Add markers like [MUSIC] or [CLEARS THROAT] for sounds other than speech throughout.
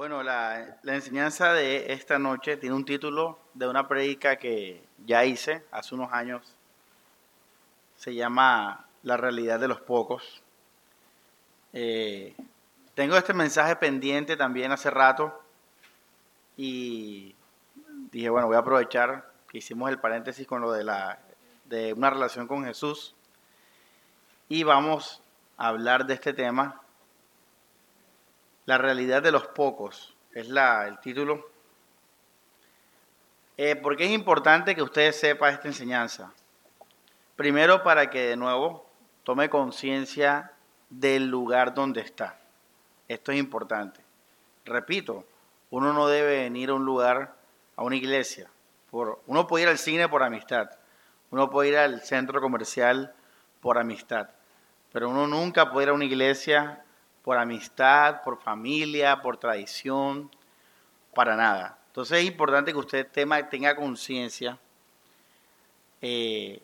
Bueno, la, enseñanza de esta noche tiene un título de una predica que ya hice hace unos años. Se llama La realidad de los pocos. Eh, tengo este mensaje pendiente también hace rato y dije, bueno, voy a aprovechar que hicimos el paréntesis con lo de, la, de una relación con Jesús y vamos a hablar de este tema la realidad de los pocos es la, el título. Eh, porque es importante que usted sepa esta enseñanza. Primero, para que de nuevo tome conciencia del lugar donde está. Esto es importante. Repito, uno no debe venir a un lugar, a una iglesia. Por, uno puede ir al cine por amistad. Uno puede ir al centro comercial por amistad. Pero uno nunca puede ir a una iglesia por amistad, por familia, por tradición, para nada. Entonces es importante que usted tenga conciencia eh,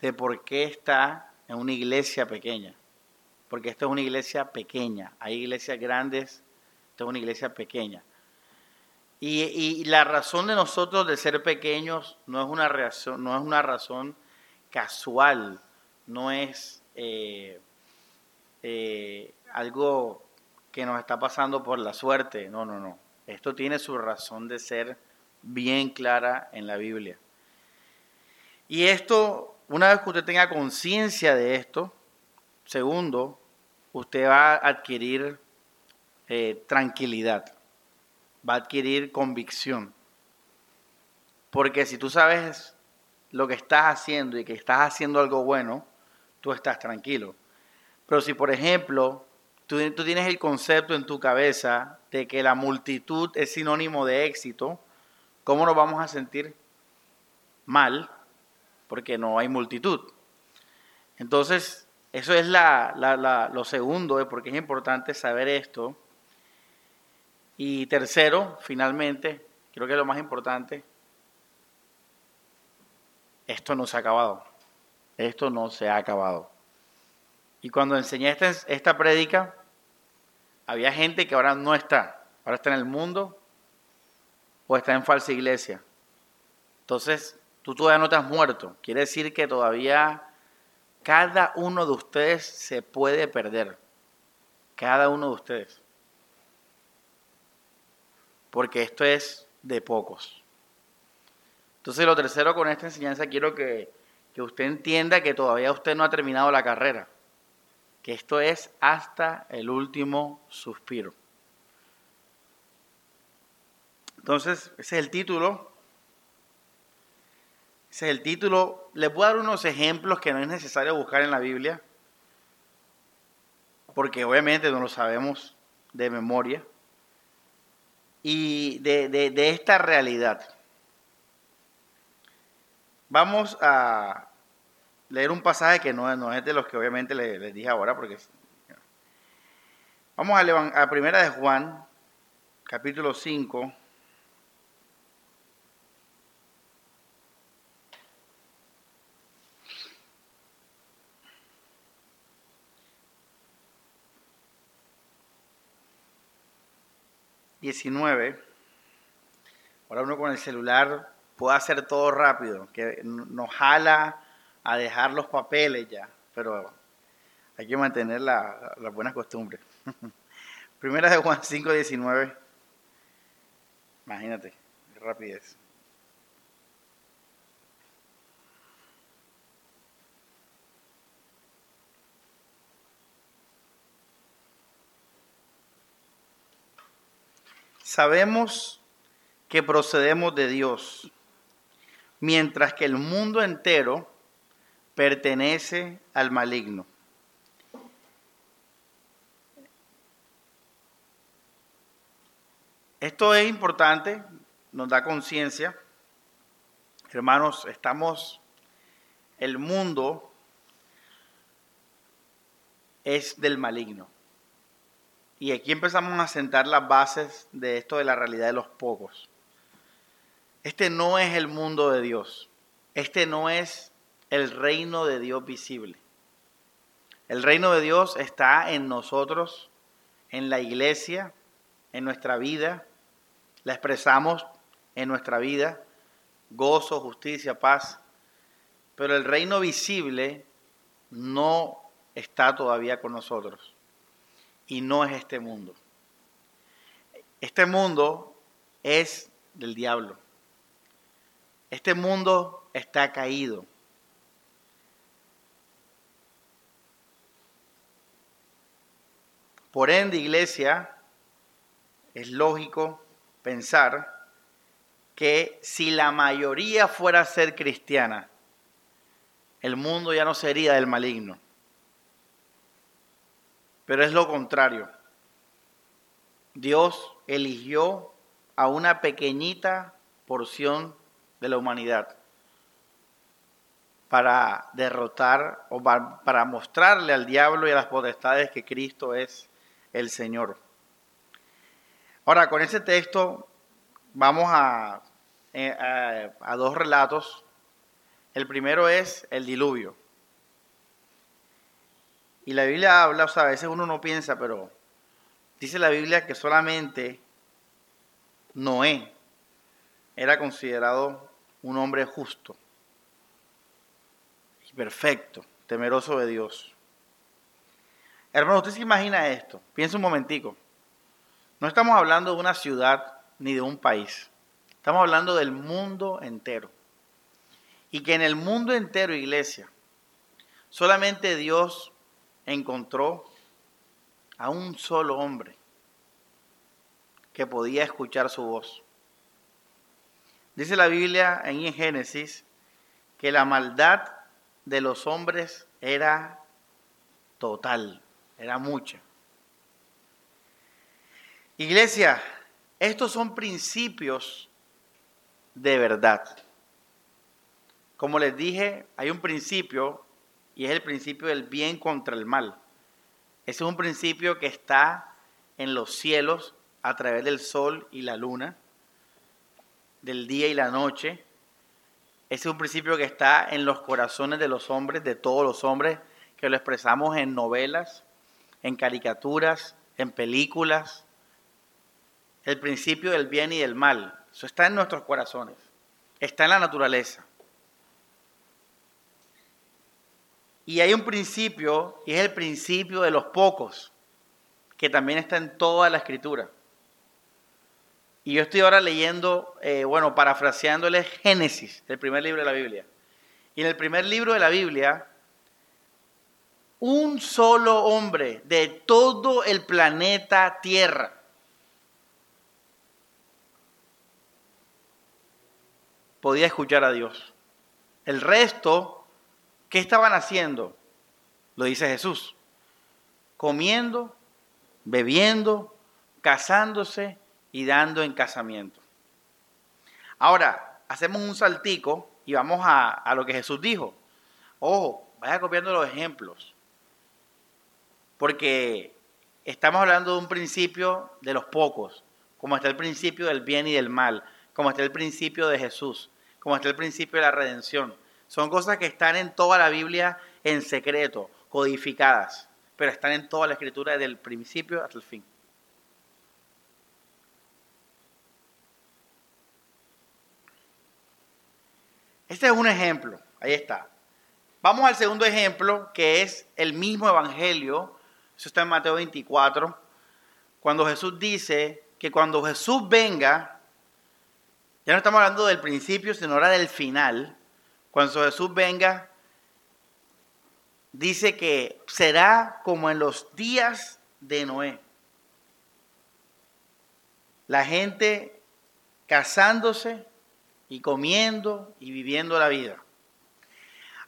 de por qué está en una iglesia pequeña. Porque esta es una iglesia pequeña. Hay iglesias grandes, esta es una iglesia pequeña. Y, la razón de nosotros de ser pequeños no es una, razón casual, no es eh, eh, algo que nos está pasando por la suerte. No, no, no. Esto tiene su razón de ser bien clara en la Biblia. Y esto, una vez que usted tenga conciencia de esto, segundo, usted va a adquirir eh, tranquilidad, va a adquirir convicción. Porque si tú sabes lo que estás haciendo y que estás haciendo algo bueno, tú estás tranquilo. Pero si, por ejemplo, Tú, tienes el concepto en tu cabeza de que la multitud es sinónimo de éxito. ¿Cómo nos vamos a sentir mal? Porque no hay multitud. Entonces, eso es lo segundo, de porque es importante saber esto. Y tercero, finalmente, creo que es lo más importante, esto no se ha acabado. Esto no se ha acabado. Y cuando enseñé esta, esta prédica, había gente que ahora no está. Ahora está en el mundo o está en falsa iglesia. Entonces, tú todavía no te has muerto. Quiere decir que todavía cada uno de ustedes se puede perder. Cada uno de ustedes. Porque esto es de pocos. Entonces, lo tercero con esta enseñanza quiero que, que usted entienda que todavía usted no ha terminado la carrera que esto es hasta el último suspiro. Entonces, ese es el título. Ese es el título. Les voy a dar unos ejemplos que no es necesario buscar en la Biblia, porque obviamente no lo sabemos de memoria, y de, esta realidad. Vamos a, leer un pasaje que no, no es de los que obviamente les, dije ahora, porque... Vamos a, a primera de Juan, capítulo 5. Diecinueve. Ahora uno con el celular puede hacer todo rápido, que nos jala a dejar los papeles ya, pero hay que mantener la, la buena costumbre. [LAUGHS] Primera de Juan 5, 19. Imagínate, qué rapidez. Sabemos que procedemos de Dios, mientras que el mundo entero pertenece al maligno. Esto es importante, nos da conciencia. Hermanos, estamos, el mundo es del maligno. Y aquí empezamos a sentar las bases de esto de la realidad de los pocos. Este no es el mundo de Dios. Este no es el reino de Dios visible. El reino de Dios está en nosotros, en la iglesia, en nuestra vida, la expresamos en nuestra vida, gozo, justicia, paz, pero el reino visible no está todavía con nosotros y no es este mundo. Este mundo es del diablo. Este mundo está caído. Por ende, iglesia, es lógico pensar que si la mayoría fuera a ser cristiana, el mundo ya no sería del maligno. Pero es lo contrario. Dios eligió a una pequeñita porción de la humanidad para derrotar o para mostrarle al diablo y a las potestades que Cristo es el Señor. Ahora, con ese texto vamos a, eh, a, dos relatos. El primero es el diluvio. Y la Biblia habla, o sea, a veces uno no piensa, pero dice la Biblia que solamente Noé era considerado un hombre justo y perfecto, temeroso de Dios. Hermano, ¿usted se imagina esto? Piensa un momentico. No estamos hablando de una ciudad ni de un país. Estamos hablando del mundo entero. Y que en el mundo entero, iglesia, solamente Dios encontró a un solo hombre que podía escuchar su voz. Dice la Biblia en Génesis que la maldad de los hombres era total, era mucha. Iglesia, estos son principios de verdad. Como les dije, hay un principio y es el principio del bien contra el mal. Ese es un principio que está en los cielos a través del sol y la luna, del día y la noche. Ese es un principio que está en los corazones de los hombres, de todos los hombres, que lo expresamos en novelas, en caricaturas, en películas. El principio del bien y del mal. Eso está en nuestros corazones. Está en la naturaleza. Y hay un principio, y es el principio de los pocos, que también está en toda la escritura. Y yo estoy ahora leyendo, eh, bueno, parafraseándole Génesis, el primer libro de la Biblia. Y en el primer libro de la Biblia, un solo hombre de todo el planeta Tierra podía escuchar a Dios. El resto, ¿qué estaban haciendo? Lo dice Jesús. Comiendo, bebiendo, casándose y dando en casamiento. Ahora, hacemos un saltico y vamos a, lo que Jesús dijo. Ojo, vaya copiando los ejemplos. Porque estamos hablando de un principio de los pocos, como está el principio del bien y del mal, como está el principio de Jesús, como está el principio de la redención. Son cosas que están en toda la Biblia en secreto, codificadas, pero están en toda la escritura desde el principio hasta el fin. Este es un ejemplo, ahí está. Vamos al segundo ejemplo, que es el mismo evangelio, eso está en Mateo 24, cuando Jesús dice que cuando Jesús venga, ya no estamos hablando del principio, sino ahora del final, cuando Jesús venga, dice que será como en los días de Noé. La gente casándose, y comiendo y viviendo la vida.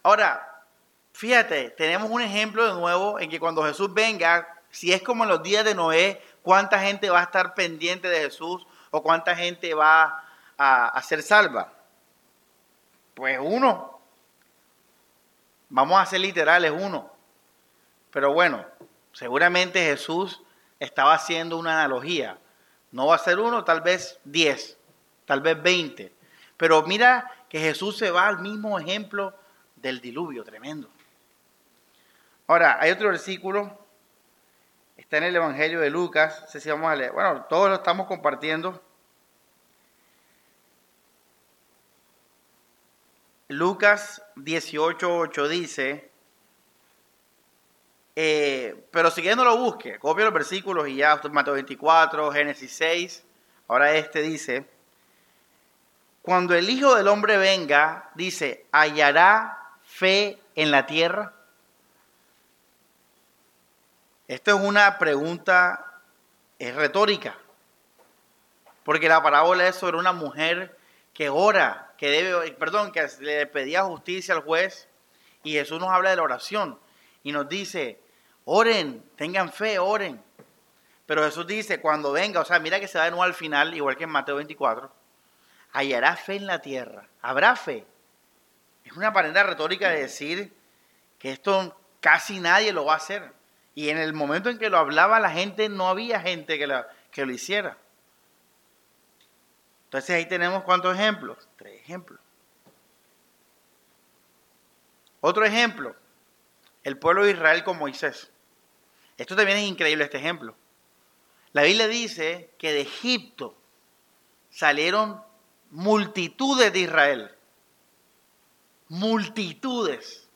Ahora, fíjate, tenemos un ejemplo de nuevo en que cuando Jesús venga, si es como en los días de Noé, ¿cuánta gente va a estar pendiente de Jesús o cuánta gente va a, ser salva? Pues uno. Vamos a ser literales, uno. Pero bueno, seguramente Jesús estaba haciendo una analogía. No va a ser uno, tal vez diez, tal vez veinte. Pero mira que Jesús se va al mismo ejemplo del diluvio, tremendo. Ahora, hay otro versículo Está en el Evangelio de Lucas. No sé si vamos a leer. Bueno, todos lo estamos compartiendo. Lucas 18.8 dice, eh, pero si no lo busque, copia los versículos y ya, Mateo 24, Génesis 6, ahora este dice, cuando el Hijo del Hombre venga, dice, ¿hallará fe en la tierra? Esto es una pregunta es retórica, porque la parábola es sobre una mujer que ora, que debe, perdón, que le pedía justicia al juez, y Jesús nos habla de la oración y nos dice, oren, tengan fe, oren. Pero Jesús dice, cuando venga, o sea, mira que se da de nuevo al final, igual que en Mateo 24, hallará fe en la tierra, habrá fe. Es una aparente retórica de decir que esto casi nadie lo va a hacer. Y en el momento en que lo hablaba la gente, no había gente que, que lo hiciera. Entonces ahí tenemos cuántos ejemplos? Tres ejemplos. Otro ejemplo, el pueblo de Israel con Moisés. Esto también es increíble este ejemplo. La Biblia dice que de Egipto salieron multitudes de Israel. Multitudes.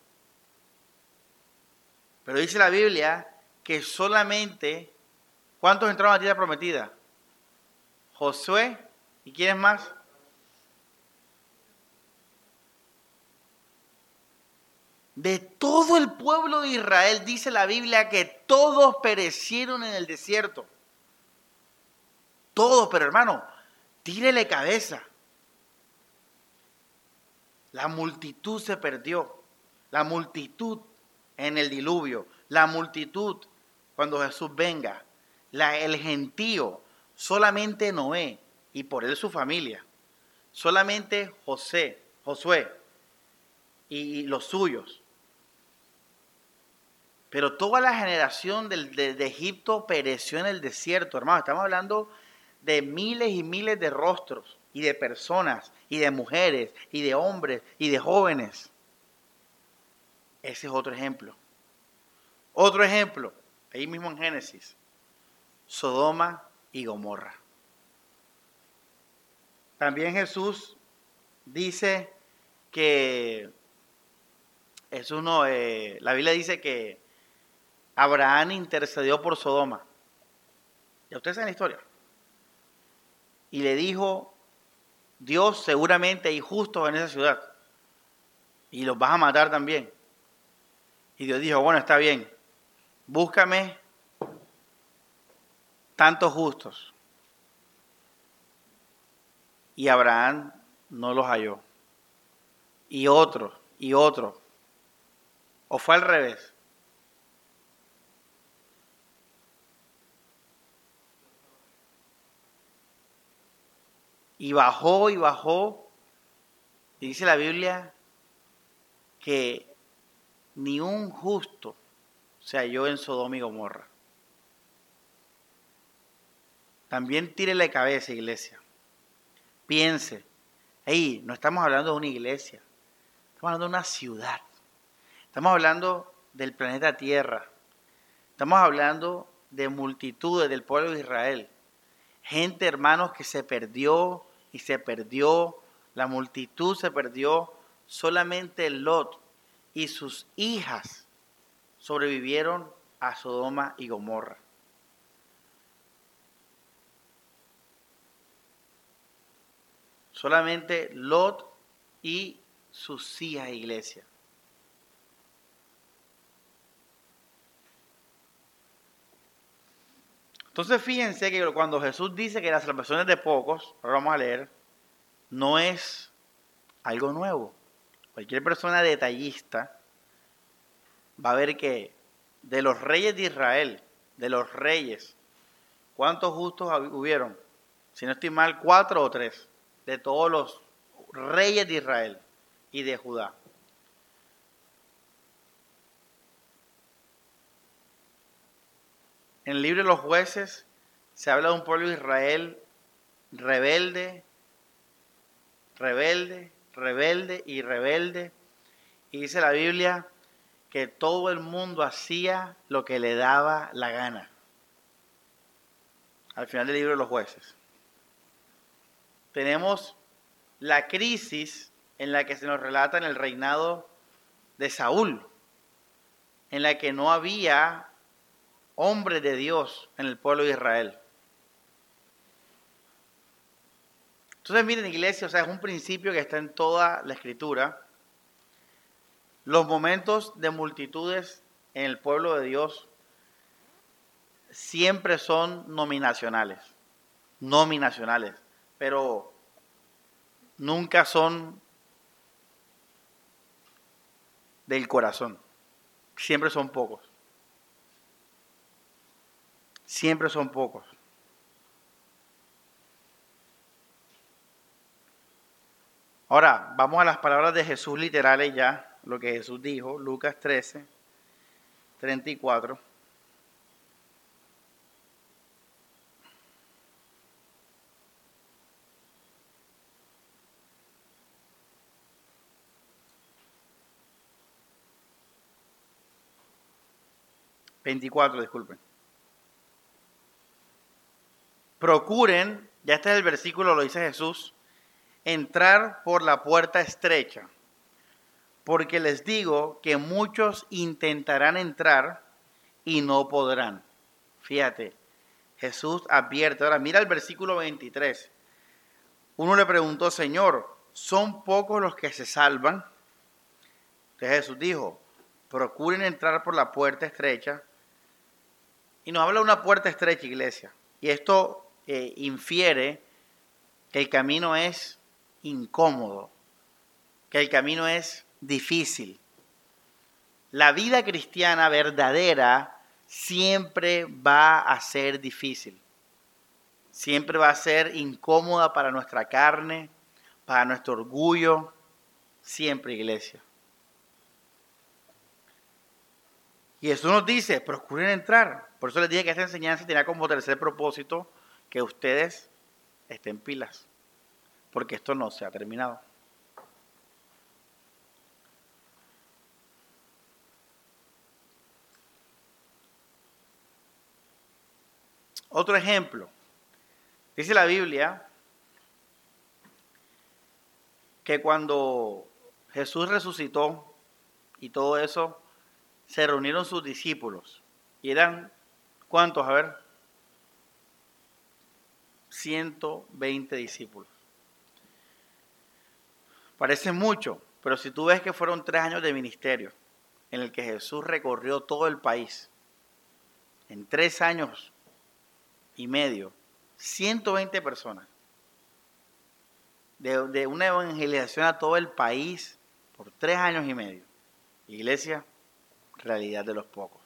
Pero dice la Biblia que solamente, ¿cuántos entraron a la tierra prometida? Josué, ¿y quién es más? De todo el pueblo de Israel dice la Biblia que todos perecieron en el desierto. Todos, pero hermano, tírele cabeza. La multitud se perdió. La multitud en el diluvio. La multitud cuando Jesús venga. La, el gentío. Solamente Noé y por él su familia. Solamente José, Josué y los suyos. Pero toda la generación de, de, Egipto pereció en el desierto, hermano. Estamos hablando de miles y miles de rostros y de personas y de mujeres y de hombres y de jóvenes. Ese es otro ejemplo. Otro ejemplo, ahí mismo en Génesis, Sodoma y Gomorra. También Jesús dice que Jesús no, eh, la Biblia dice que Abraham intercedió por Sodoma. Ya ustedes saben la historia. Y le dijo, Dios seguramente hay justos en esa ciudad. Y los vas a matar también. Y Dios dijo, bueno, está bien, búscame tantos justos. Y Abraham no los halló. Y otro, y otro. ¿O fue al revés? Y bajó y bajó. Y dice la Biblia que ni un justo se halló en Sodoma y Gomorra. También tire la cabeza, iglesia. Piense, ahí no estamos hablando de una iglesia, estamos hablando de una ciudad. Estamos hablando del planeta Tierra. Estamos hablando de multitudes del pueblo de Israel. Gente, hermanos, que se perdió y se perdió, la multitud se perdió, solamente Lot y sus hijas sobrevivieron a Sodoma y Gomorra. Solamente Lot y sus hijas, iglesia. Entonces fíjense que cuando Jesús dice que la salvación es de pocos, ahora vamos a leer, no es algo nuevo. Cualquier persona detallista va a ver que de los reyes de Israel, de los reyes, ¿cuántos justos hubieron? Si no estoy mal, cuatro o tres, de todos los reyes de Israel y de Judá. En el libro de los jueces se habla de un pueblo de Israel rebelde, rebelde, rebelde y rebelde. Y dice la Biblia que todo el mundo hacía lo que le daba la gana. al final del libro de los jueces. Tenemos la crisis en la que se nos relata en el reinado de Saúl, en la que no había hombre de Dios en el pueblo de Israel. Entonces, miren, iglesia, o sea, es un principio que está en toda la escritura. Los momentos de multitudes en el pueblo de Dios siempre son nominacionales, nominacionales, pero nunca son del corazón. Siempre son pocos. Siempre son pocos. Ahora, vamos a las palabras de Jesús literales ya, lo que Jesús dijo, Lucas 13, 34. 24, disculpen. Procuren, ya este es el versículo, lo dice Jesús, entrar por la puerta estrecha, porque les digo que muchos intentarán entrar y no podrán. Fíjate, Jesús advierte. Ahora mira el versículo 23. Uno le preguntó, Señor, ¿son pocos los que se salvan? Entonces Jesús dijo, procuren entrar por la puerta estrecha, y nos habla de una puerta estrecha, iglesia. Y esto eh, infiere que el camino es incómodo, que el camino es difícil. La vida cristiana verdadera siempre va a ser difícil. Siempre va a ser incómoda para nuestra carne, para nuestro orgullo. Siempre, iglesia. Y eso nos dice, procuren entrar. Por eso les dije que esta enseñanza tenía como tercer propósito que ustedes estén pilas, porque esto no se ha terminado. Otro ejemplo. Dice la Biblia que cuando Jesús resucitó y todo eso, se reunieron sus discípulos y eran ¿Cuántos? A ver. 120 discípulos. Parece mucho, pero si tú ves que fueron tres años de ministerio en el que Jesús recorrió todo el país, en tres años y medio, 120 personas, de, de una evangelización a todo el país por tres años y medio. Iglesia, realidad de los pocos.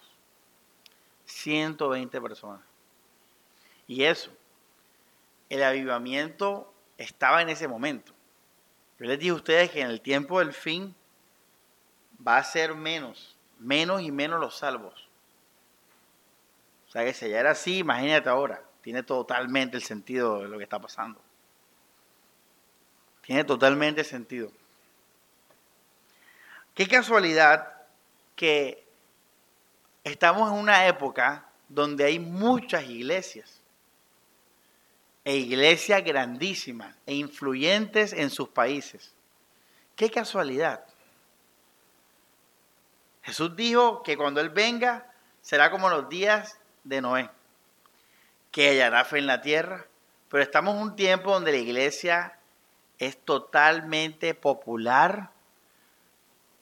120 personas. Y eso, el avivamiento estaba en ese momento. Yo les dije a ustedes que en el tiempo del fin va a ser menos, menos y menos los salvos. Sea que si ya era así, imagínate ahora, tiene totalmente el sentido de lo que está pasando. Tiene totalmente sentido. Qué casualidad que Estamos en una época donde hay muchas iglesias, e iglesias grandísimas e influyentes en sus países. Qué casualidad. Jesús dijo que cuando Él venga será como los días de Noé, que hallará fe en la tierra, pero estamos en un tiempo donde la iglesia es totalmente popular,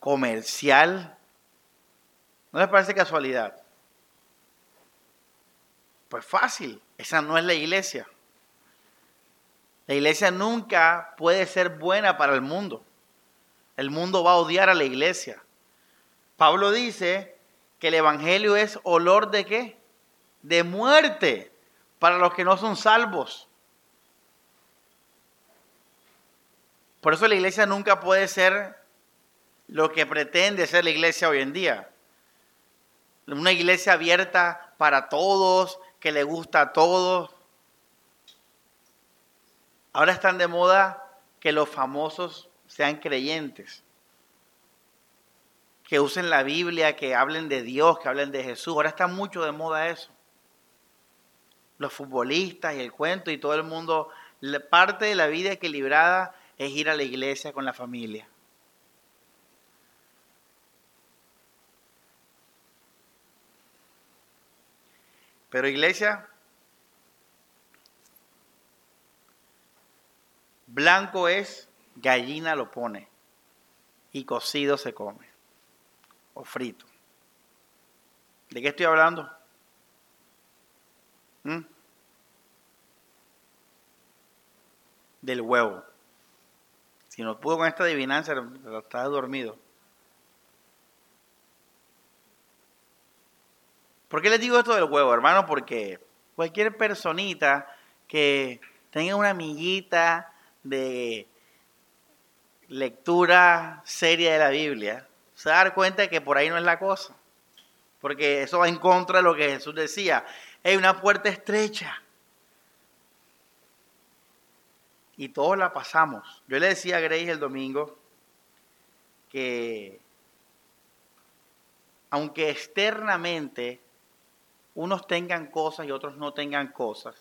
comercial, ¿No les parece casualidad? Pues fácil, esa no es la iglesia. La iglesia nunca puede ser buena para el mundo. El mundo va a odiar a la iglesia. Pablo dice que el evangelio es olor de qué? De muerte para los que no son salvos. Por eso la iglesia nunca puede ser lo que pretende ser la iglesia hoy en día una iglesia abierta para todos, que le gusta a todos. Ahora están de moda que los famosos sean creyentes, que usen la Biblia, que hablen de Dios, que hablen de Jesús. Ahora está mucho de moda eso. Los futbolistas y el cuento y todo el mundo, parte de la vida equilibrada es ir a la iglesia con la familia. Pero iglesia, blanco es, gallina lo pone y cocido se come o frito. ¿De qué estoy hablando? ¿Mm? Del huevo. Si no pudo con esta adivinanza, estaba dormido. ¿Por qué les digo esto del huevo, hermano? Porque cualquier personita que tenga una amiguita de lectura seria de la Biblia, se va a dar cuenta que por ahí no es la cosa. Porque eso va en contra de lo que Jesús decía. Hay una puerta estrecha. Y todos la pasamos. Yo le decía a Grace el domingo que aunque externamente unos tengan cosas y otros no tengan cosas,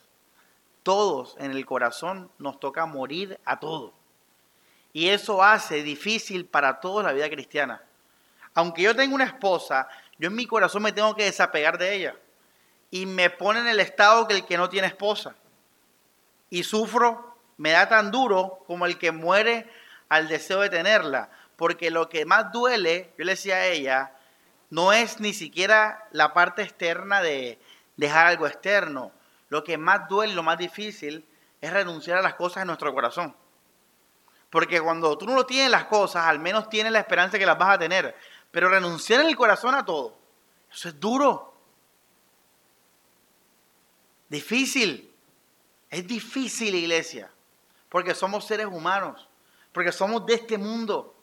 todos en el corazón nos toca morir a todos. Y eso hace difícil para todos la vida cristiana. Aunque yo tenga una esposa, yo en mi corazón me tengo que desapegar de ella. Y me pone en el estado que el que no tiene esposa. Y sufro, me da tan duro como el que muere al deseo de tenerla. Porque lo que más duele, yo le decía a ella, no es ni siquiera la parte externa de dejar algo externo. Lo que más duele, lo más difícil, es renunciar a las cosas en nuestro corazón. Porque cuando tú no tienes las cosas, al menos tienes la esperanza que las vas a tener. Pero renunciar en el corazón a todo, eso es duro. Difícil. Es difícil, iglesia. Porque somos seres humanos. Porque somos de este mundo.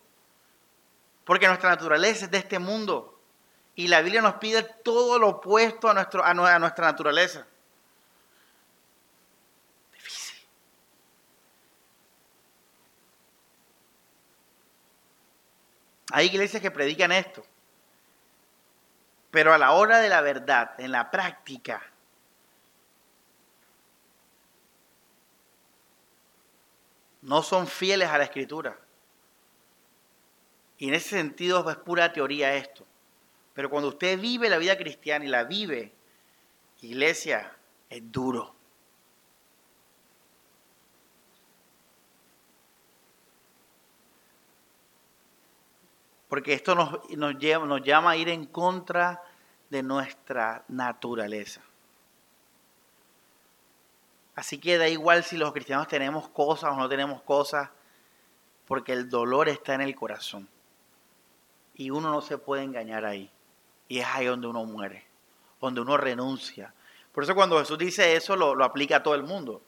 Porque nuestra naturaleza es de este mundo. Y la Biblia nos pide todo lo opuesto a, nuestro, a nuestra naturaleza. Difícil. Hay iglesias que predican esto. Pero a la hora de la verdad, en la práctica, no son fieles a la escritura. Y en ese sentido es pura teoría esto. Pero cuando usted vive la vida cristiana y la vive, iglesia, es duro. Porque esto nos, nos, llama a ir en contra de nuestra naturaleza. Así que da igual si los cristianos tenemos cosas o no tenemos cosas, porque el dolor está en el corazón. Y uno no se puede engañar ahí. Y es ahí donde uno muere, donde uno renuncia. Por eso cuando Jesús dice eso, lo, aplica a todo el mundo.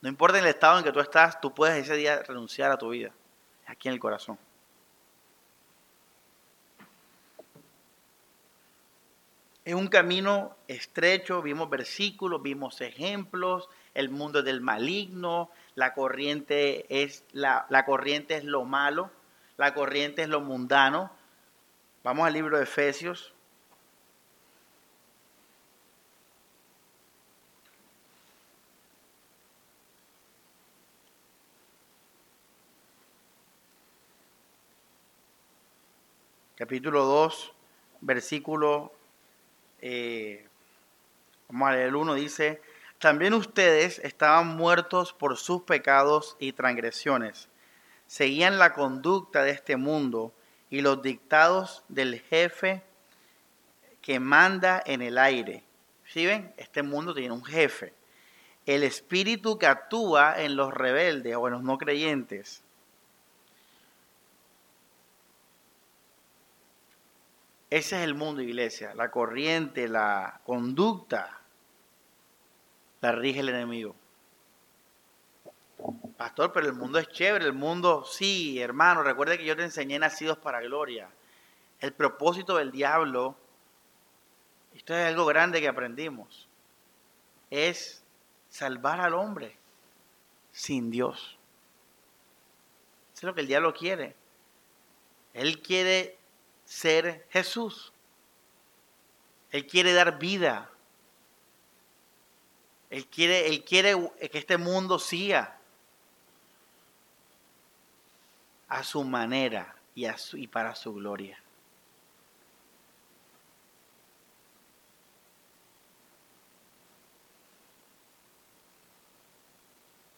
No importa el estado en que tú estás, tú puedes ese día renunciar a tu vida. Aquí en el corazón. Es un camino estrecho, vimos versículos, vimos ejemplos, el mundo del maligno, la corriente es, la, la corriente es lo malo, la corriente es lo mundano. Vamos al libro de Efesios, capítulo 2, versículo, eh, vamos a leer el 1, dice, también ustedes estaban muertos por sus pecados y transgresiones, seguían la conducta de este mundo y los dictados del jefe que manda en el aire. ¿Sí ven? Este mundo tiene un jefe. El espíritu que actúa en los rebeldes o en los no creyentes Ese es el mundo, iglesia. La corriente, la conducta, la rige el enemigo. Pastor, pero el mundo es chévere, el mundo, sí, hermano, recuerde que yo te enseñé nacidos para gloria. El propósito del diablo, esto es algo grande que aprendimos, es salvar al hombre sin Dios. Eso es lo que el diablo quiere. Él quiere ser Jesús. Él quiere dar vida. Él quiere, él quiere que este mundo siga a su manera y, a y para su gloria.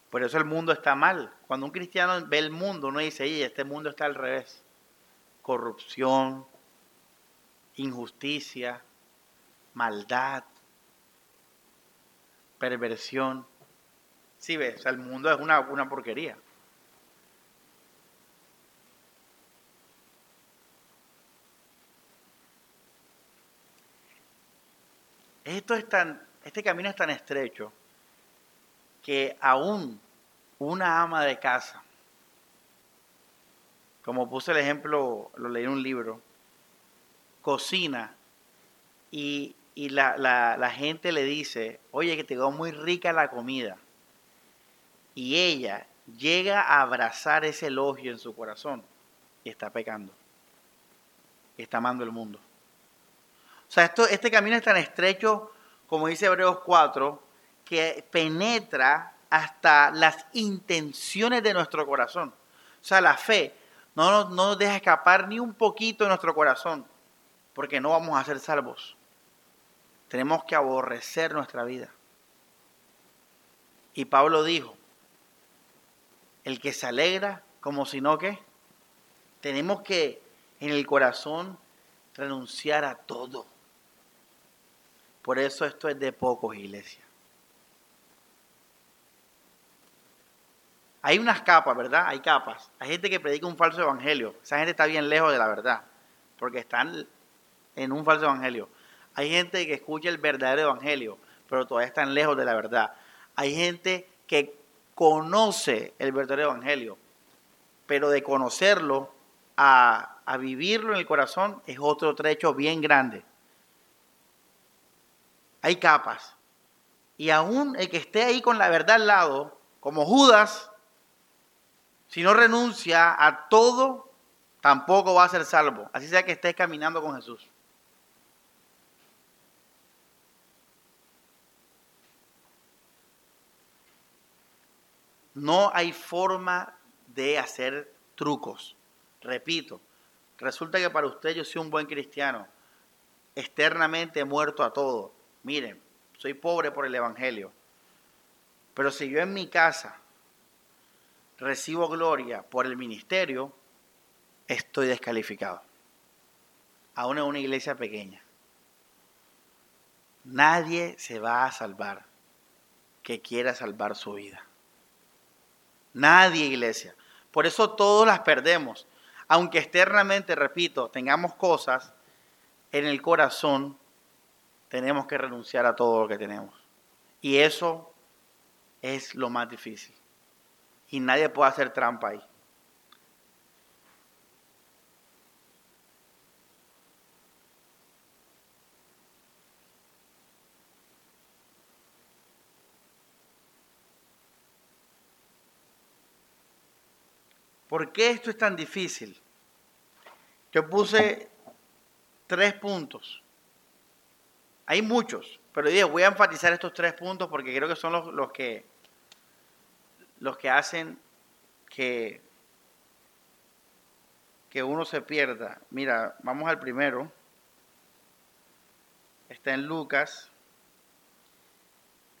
Por eso el mundo está mal. Cuando un cristiano ve el mundo, uno dice, oye, este mundo está al revés. Corrupción, injusticia, maldad, perversión. Sí, ves, el mundo es una, una porquería. Esto es tan, este camino es tan estrecho que aún una ama de casa, como puse el ejemplo, lo leí en un libro, cocina y, la, gente le dice, oye, que te quedó muy rica la comida. Y ella llega a abrazar ese elogio en su corazón y está pecando. Y está amando el mundo. O sea, esto, este camino es tan estrecho, como dice Hebreos 4, que penetra hasta las intenciones de nuestro corazón. O sea, la fe no nos, no deja escapar ni un poquito de nuestro corazón, porque no vamos a ser salvos. Tenemos que aborrecer nuestra vida. Y Pablo dijo, el que se alegra como si no que, tenemos que en el corazón renunciar a todo. Por eso esto es de pocos, iglesia. Hay unas capas, ¿verdad? Hay capas. Hay gente que predica un falso evangelio. Esa gente está bien lejos de la verdad, porque están en un falso evangelio. Hay gente que escucha el verdadero evangelio, pero todavía están lejos de la verdad. Hay gente que conoce el verdadero evangelio, pero de conocerlo a, a vivirlo en el corazón es otro trecho bien grande. Hay capas. Y aún el que esté ahí con la verdad al lado, como Judas, si no renuncia a todo, tampoco va a ser salvo. Así sea que esté caminando con Jesús. No hay forma de hacer trucos. Repito, resulta que para usted yo soy un buen cristiano, externamente muerto a todo. Miren, soy pobre por el Evangelio. Pero si yo en mi casa recibo gloria por el ministerio, estoy descalificado. Aún en una iglesia pequeña. Nadie se va a salvar que quiera salvar su vida. Nadie, iglesia. Por eso todos las perdemos. Aunque externamente, repito, tengamos cosas, en el corazón tenemos que renunciar a todo lo que tenemos. Y eso es lo más difícil y nadie puede hacer trampa ahí. ¿Por qué esto es tan difícil? Yo puse tres puntos. Hay muchos, pero voy a enfatizar estos tres puntos porque creo que son los, los que los que hacen que, que uno se pierda. Mira, vamos al primero. Está en Lucas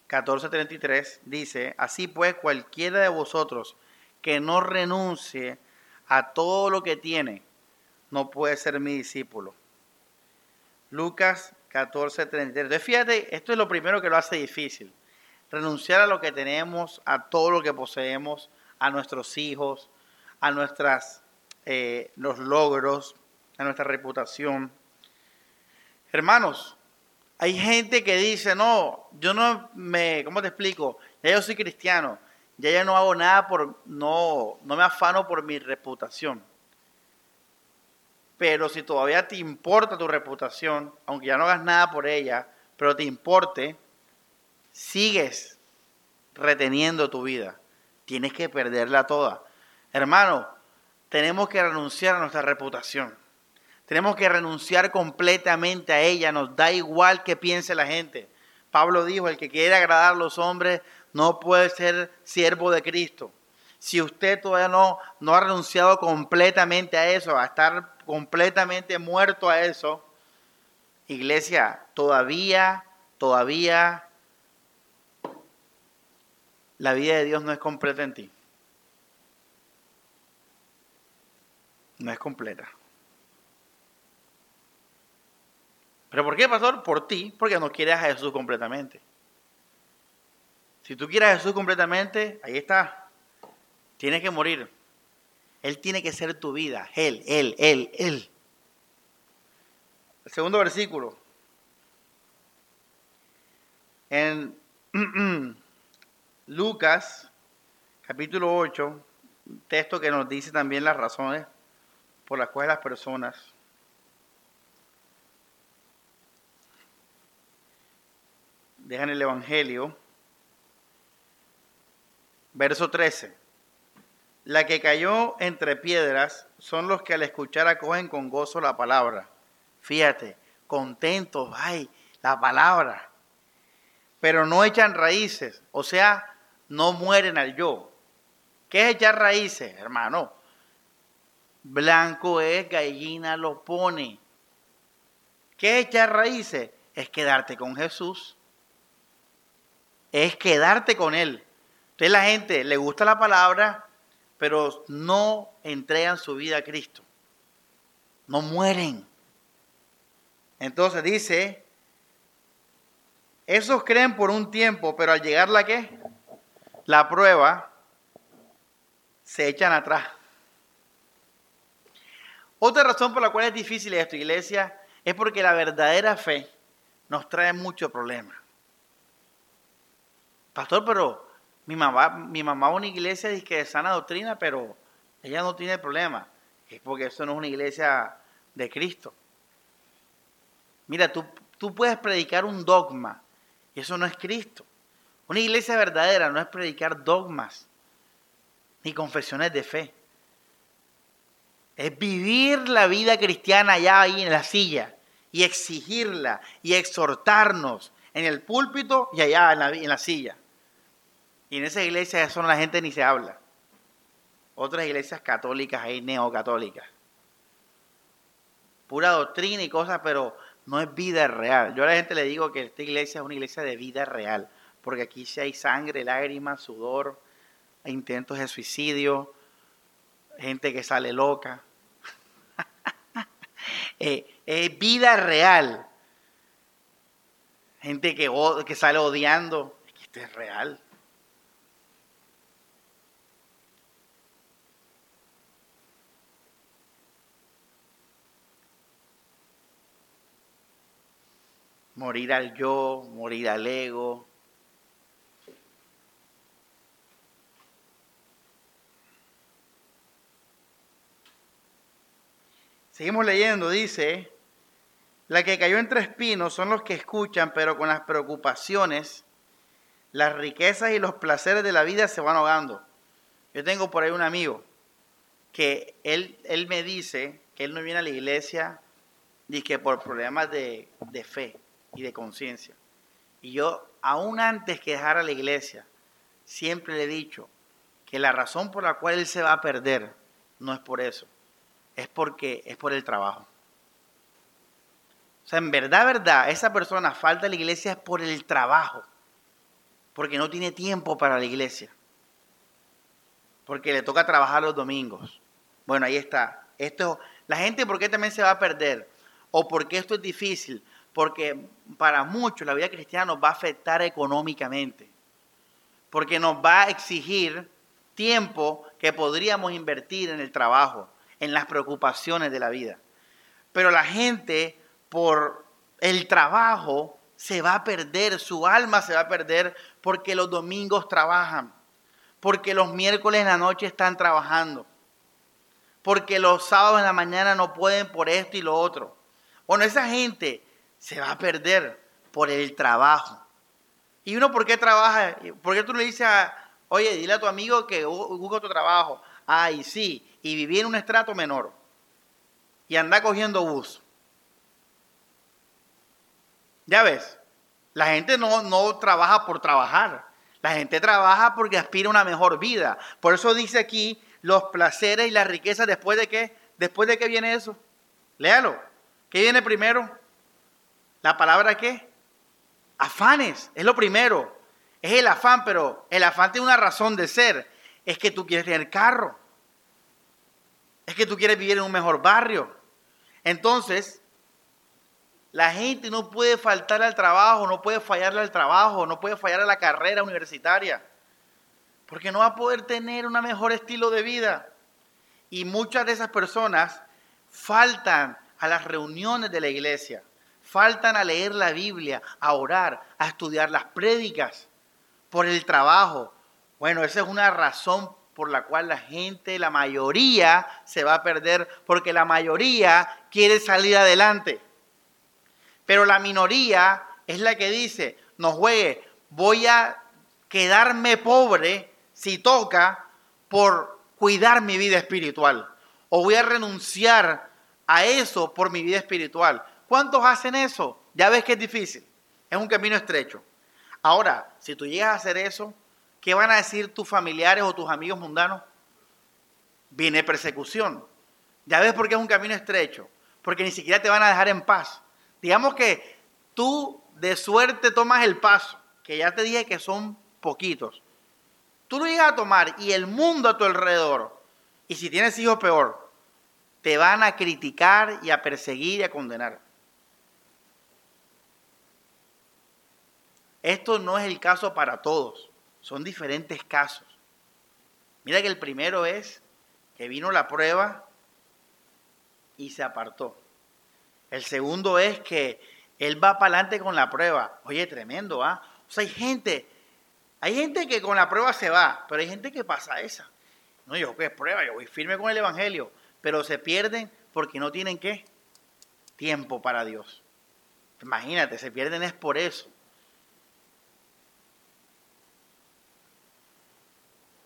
14:33. Dice, así pues cualquiera de vosotros que no renuncie a todo lo que tiene, no puede ser mi discípulo. Lucas 14:33. fíjate, esto es lo primero que lo hace difícil renunciar a lo que tenemos, a todo lo que poseemos, a nuestros hijos, a nuestras, eh, los logros, a nuestra reputación. Hermanos, hay gente que dice, no, yo no me, ¿cómo te explico? Ya yo soy cristiano, ya yo no hago nada por, no, no me afano por mi reputación. Pero si todavía te importa tu reputación, aunque ya no hagas nada por ella, pero te importe, sigues reteniendo tu vida. Tienes que perderla toda. Hermano, tenemos que renunciar a nuestra reputación. Tenemos que renunciar completamente a ella. Nos da igual que piense la gente. Pablo dijo, el que quiere agradar a los hombres no puede ser siervo de Cristo. Si usted todavía no, no ha renunciado completamente a eso, a estar completamente muerto a eso, iglesia, todavía, todavía la vida de Dios no es completa en ti. No es completa. ¿Pero por qué, pastor? Por ti, porque no quieres a Jesús completamente. Si tú quieres a Jesús completamente, ahí está. Tienes que morir. Él tiene que ser tu vida. Él, Él, Él, Él. El segundo versículo. En [CLEARS THROAT] Lucas, capítulo 8, texto que nos dice también las razones por las cuales las personas dejan el Evangelio. Verso 13. La que cayó entre piedras son los que al escuchar acogen con gozo la palabra. Fíjate, contentos, ay, la palabra. Pero no echan raíces, o sea, no mueren al yo. ¿Qué es echar raíces, hermano? Blanco es, gallina lo pone. ¿Qué es echar raíces? Es quedarte con Jesús es quedarte con Él. Entonces la gente le gusta la palabra, pero no entregan su vida a Cristo. No mueren. Entonces dice, esos creen por un tiempo, pero al llegar la qué? La prueba, se echan atrás. Otra razón por la cual es difícil esto, iglesia, es porque la verdadera fe nos trae muchos problemas. Pastor, pero mi mamá, mi mamá a una iglesia de sana doctrina, pero ella no tiene problema. Es porque eso no es una iglesia de Cristo. Mira, tú, tú puedes predicar un dogma y eso no es Cristo. Una iglesia verdadera no es predicar dogmas ni confesiones de fe. Es vivir la vida cristiana allá ahí en la silla y exigirla y exhortarnos en el púlpito y allá en la, en la silla. Y en esa iglesia eso la gente ni se habla. Otras iglesias católicas hay neocatólicas. Pura doctrina y cosas, pero no es vida real. Yo a la gente le digo que esta iglesia es una iglesia de vida real, porque aquí sí hay sangre, lágrimas, sudor, intentos de suicidio, gente que sale loca. [LAUGHS] Eh, es vida real. Gente que, que sale odiando. Es que esto es real. Morir al yo, morir al ego. Seguimos leyendo, dice, la que cayó entre espinos son los que escuchan, pero con las preocupaciones, las riquezas y los placeres de la vida se van ahogando. Yo tengo por ahí un amigo que él, él me dice que él no viene a la iglesia ni que por problemas de, de fe y de conciencia. Y yo, aún antes que dejara la iglesia, siempre le he dicho que la razón por la cual él se va a perder no es por eso, es porque es por el trabajo. O sea, en verdad, verdad, esa persona falta a la iglesia es por el trabajo, porque no tiene tiempo para la iglesia, porque le toca trabajar los domingos. Bueno, ahí está. Esto, la gente, ¿por qué también se va a perder? ¿O por qué esto es difícil? Porque para muchos la vida cristiana nos va a afectar económicamente, porque nos va a exigir tiempo que podríamos invertir en el trabajo, en las preocupaciones de la vida. Pero la gente por el trabajo se va a perder, su alma se va a perder porque los domingos trabajan, porque los miércoles en la noche están trabajando, porque los sábados en la mañana no pueden por esto y lo otro. Bueno, esa gente se va a perder por el trabajo. ¿Y uno por qué trabaja? ¿Por qué tú le dices, a, oye, dile a tu amigo que busca otro trabajo? Ay, sí, y vivir en un estrato menor. Y anda cogiendo bus. Ya ves, La gente no, no trabaja por trabajar. La gente trabaja porque aspira a una mejor vida. Por eso dice aquí los placeres y las riquezas después de qué? Después de qué viene eso. Léalo. ¿Qué viene primero? La palabra qué? Afanes. Es lo primero. Es el afán, pero el afán tiene una razón de ser. Es que tú quieres tener carro. Es que tú quieres vivir en un mejor barrio. Entonces, la gente no puede faltar al trabajo, no puede fallarle al trabajo, no puede fallar a la carrera universitaria, porque no va a poder tener un mejor estilo de vida. Y muchas de esas personas faltan a las reuniones de la iglesia, faltan a leer la Biblia, a orar, a estudiar las prédicas por el trabajo. Bueno, esa es una razón por la cual la gente, la mayoría, se va a perder, porque la mayoría quiere salir adelante. Pero la minoría es la que dice, no juegue, voy a quedarme pobre si toca por cuidar mi vida espiritual. O voy a renunciar a eso por mi vida espiritual. ¿Cuántos hacen eso? Ya ves que es difícil. Es un camino estrecho. Ahora, si tú llegas a hacer eso, ¿qué van a decir tus familiares o tus amigos mundanos? Viene persecución. Ya ves por qué es un camino estrecho. Porque ni siquiera te van a dejar en paz. Digamos que tú de suerte tomas el paso, que ya te dije que son poquitos. Tú lo llegas a tomar y el mundo a tu alrededor, y si tienes hijos peor, te van a criticar y a perseguir y a condenar. Esto no es el caso para todos, son diferentes casos. Mira que el primero es que vino la prueba y se apartó. El segundo es que él va para adelante con la prueba. Oye, tremendo, ¿ah? O sea, hay gente, hay gente que con la prueba se va, pero hay gente que pasa esa. No, yo es prueba, yo voy firme con el Evangelio, pero se pierden porque no tienen qué? Tiempo para Dios. Imagínate, se pierden es por eso.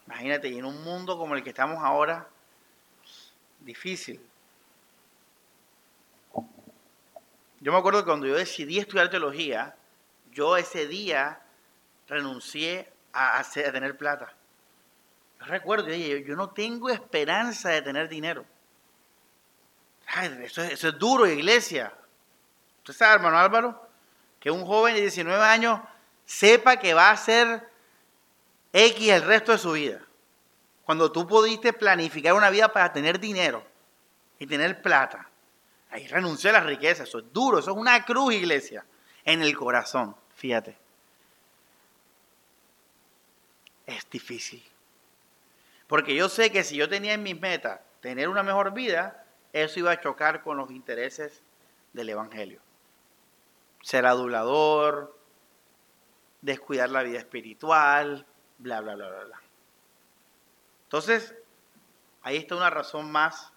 Imagínate, y en un mundo como el que estamos ahora, difícil. Yo me acuerdo que cuando yo decidí estudiar teología, yo ese día renuncié a, tener plata. Yo recuerdo, yo, yo no tengo esperanza de tener dinero. eso, es, eso es duro, iglesia. ¿Usted sabe, hermano Álvaro? Que un joven de 19 años sepa que va a ser X el resto de su vida. Cuando tú pudiste planificar una vida para tener dinero y tener plata. Ahí renuncié a la riqueza, eso es duro, eso es una cruz, iglesia, en el corazón, fíjate. Es difícil. Porque yo sé que si yo tenía en mis metas tener una mejor vida, eso iba a chocar con los intereses del Evangelio. Ser adulador, descuidar la vida espiritual, bla, bla, bla, bla, bla. Entonces, ahí está una razón más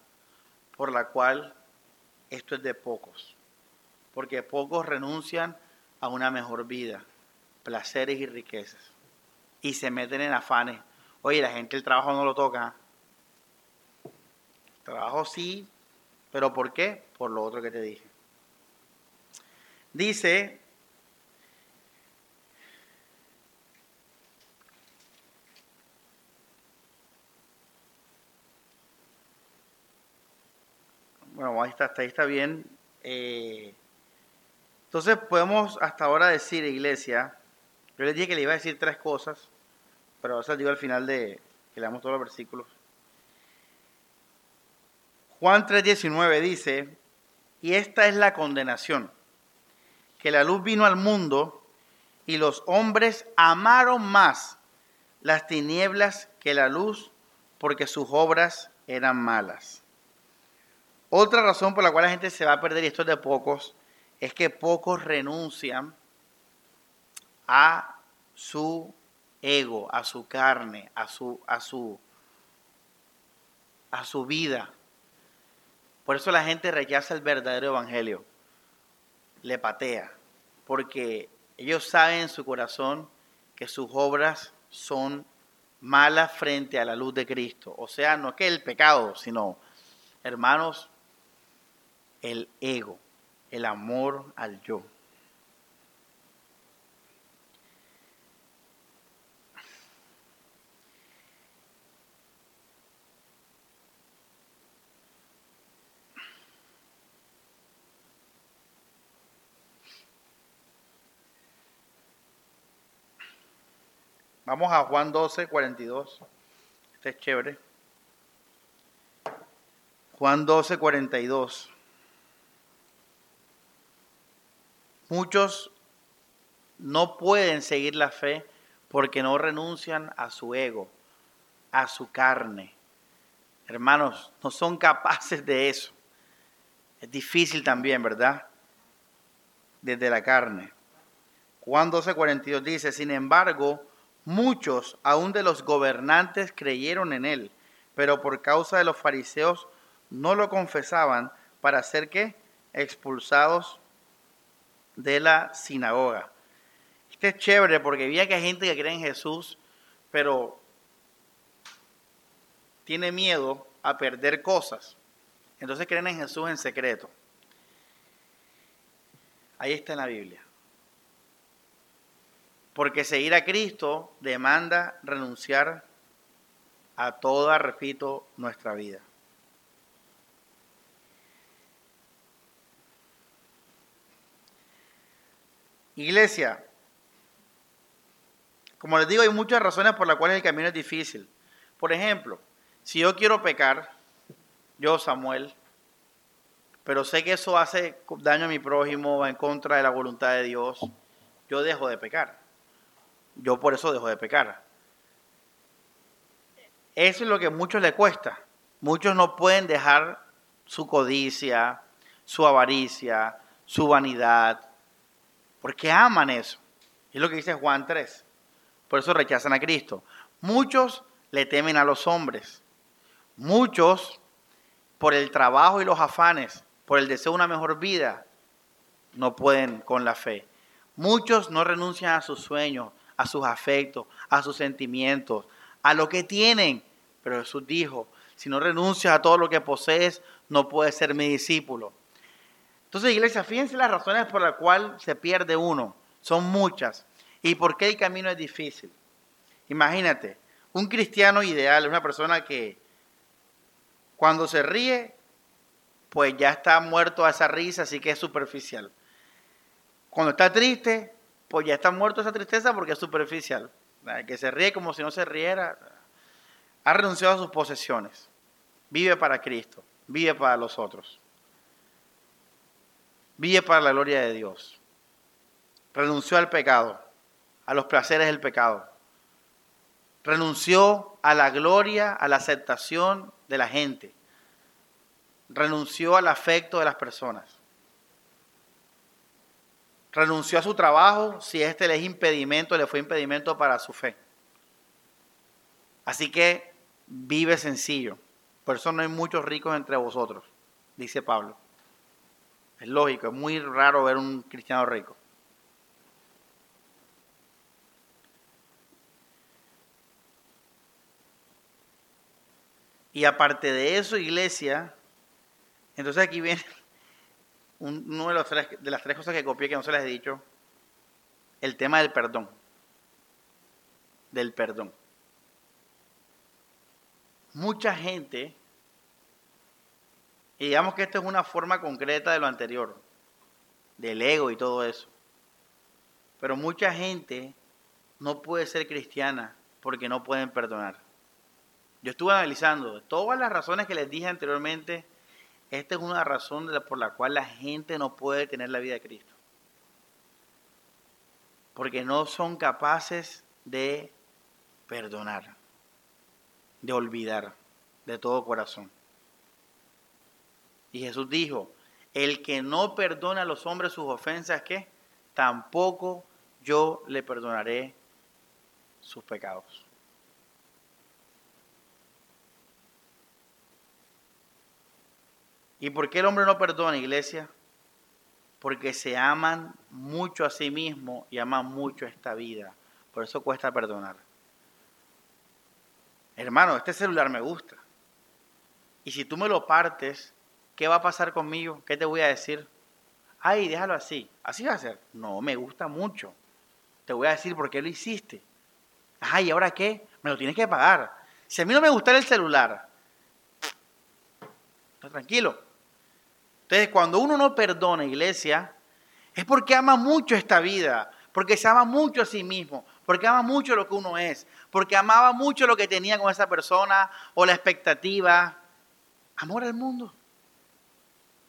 por la cual esto es de pocos, porque pocos renuncian a una mejor vida, placeres y riquezas, y se meten en afanes. Oye, la gente el trabajo no lo toca. El trabajo sí, pero ¿por qué? Por lo otro que te dije. Dice Bueno, ahí está, hasta ahí está bien. Eh, entonces podemos hasta ahora decir, iglesia, yo les dije que le iba a decir tres cosas, pero eso digo al final de que leamos todos los versículos. Juan 3:19 dice, y esta es la condenación, que la luz vino al mundo y los hombres amaron más las tinieblas que la luz porque sus obras eran malas. Otra razón por la cual la gente se va a perder, y esto es de pocos, es que pocos renuncian a su ego, a su carne, a su, a su, a su vida. Por eso la gente rechaza el verdadero evangelio, le patea, porque ellos saben en su corazón que sus obras son malas frente a la luz de Cristo. O sea, no es que el pecado, sino, hermanos, el ego, el amor al yo. Vamos a Juan 12, 42. Este es chévere. Juan 12, 42. Muchos no pueden seguir la fe porque no renuncian a su ego, a su carne. Hermanos, no son capaces de eso. Es difícil también, ¿verdad? Desde la carne. Juan 12:42 dice, sin embargo, muchos, aún de los gobernantes, creyeron en él, pero por causa de los fariseos no lo confesaban para ser que expulsados de la sinagoga. Este es chévere porque había que hay gente que cree en Jesús, pero tiene miedo a perder cosas. Entonces creen en Jesús en secreto. Ahí está en la Biblia. Porque seguir a Cristo demanda renunciar a toda, repito, nuestra vida. Iglesia, como les digo, hay muchas razones por las cuales el camino es difícil. Por ejemplo, si yo quiero pecar, yo Samuel, pero sé que eso hace daño a mi prójimo, va en contra de la voluntad de Dios, yo dejo de pecar. Yo por eso dejo de pecar. Eso es lo que a muchos les cuesta. Muchos no pueden dejar su codicia, su avaricia, su vanidad, porque aman eso. Es lo que dice Juan 3. Por eso rechazan a Cristo. Muchos le temen a los hombres. Muchos, por el trabajo y los afanes, por el deseo de una mejor vida, no pueden con la fe. Muchos no renuncian a sus sueños, a sus afectos, a sus sentimientos, a lo que tienen. Pero Jesús dijo, si no renuncias a todo lo que posees, no puedes ser mi discípulo. Entonces, iglesia, fíjense las razones por las cuales se pierde uno. Son muchas. ¿Y por qué el camino es difícil? Imagínate, un cristiano ideal es una persona que cuando se ríe, pues ya está muerto a esa risa, así que es superficial. Cuando está triste, pues ya está muerto esa tristeza porque es superficial. El que se ríe como si no se riera, ha renunciado a sus posesiones. Vive para Cristo, vive para los otros. Vive para la gloria de Dios. Renunció al pecado, a los placeres del pecado. Renunció a la gloria, a la aceptación de la gente. Renunció al afecto de las personas. Renunció a su trabajo si este le es impedimento, le fue impedimento para su fe. Así que vive sencillo. Por eso no hay muchos ricos entre vosotros, dice Pablo. Es lógico, es muy raro ver un cristiano rico. Y aparte de eso, iglesia, entonces aquí viene uno de, los tres, de las tres cosas que copié que no se les he dicho, el tema del perdón. Del perdón. Mucha gente y digamos que esto es una forma concreta de lo anterior, del ego y todo eso. Pero mucha gente no puede ser cristiana porque no pueden perdonar. Yo estuve analizando todas las razones que les dije anteriormente. Esta es una razón por la cual la gente no puede tener la vida de Cristo. Porque no son capaces de perdonar, de olvidar de todo corazón. Y Jesús dijo, el que no perdona a los hombres sus ofensas, ¿qué? Tampoco yo le perdonaré sus pecados. ¿Y por qué el hombre no perdona, iglesia? Porque se aman mucho a sí mismo y aman mucho esta vida. Por eso cuesta perdonar. Hermano, este celular me gusta. Y si tú me lo partes, ¿qué va a pasar conmigo? ¿Qué te voy a decir? Ay, déjalo así. ¿Así va a ser? No, me gusta mucho. Te voy a decir por qué lo hiciste. Ay, ¿y ahora qué? Me lo tienes que pagar. Si a mí no me gusta el celular, está tranquilo. Entonces, cuando uno no perdona, iglesia, es porque ama mucho esta vida, porque se ama mucho a sí mismo, porque ama mucho lo que uno es, porque amaba mucho lo que tenía con esa persona o la expectativa. Amor al mundo.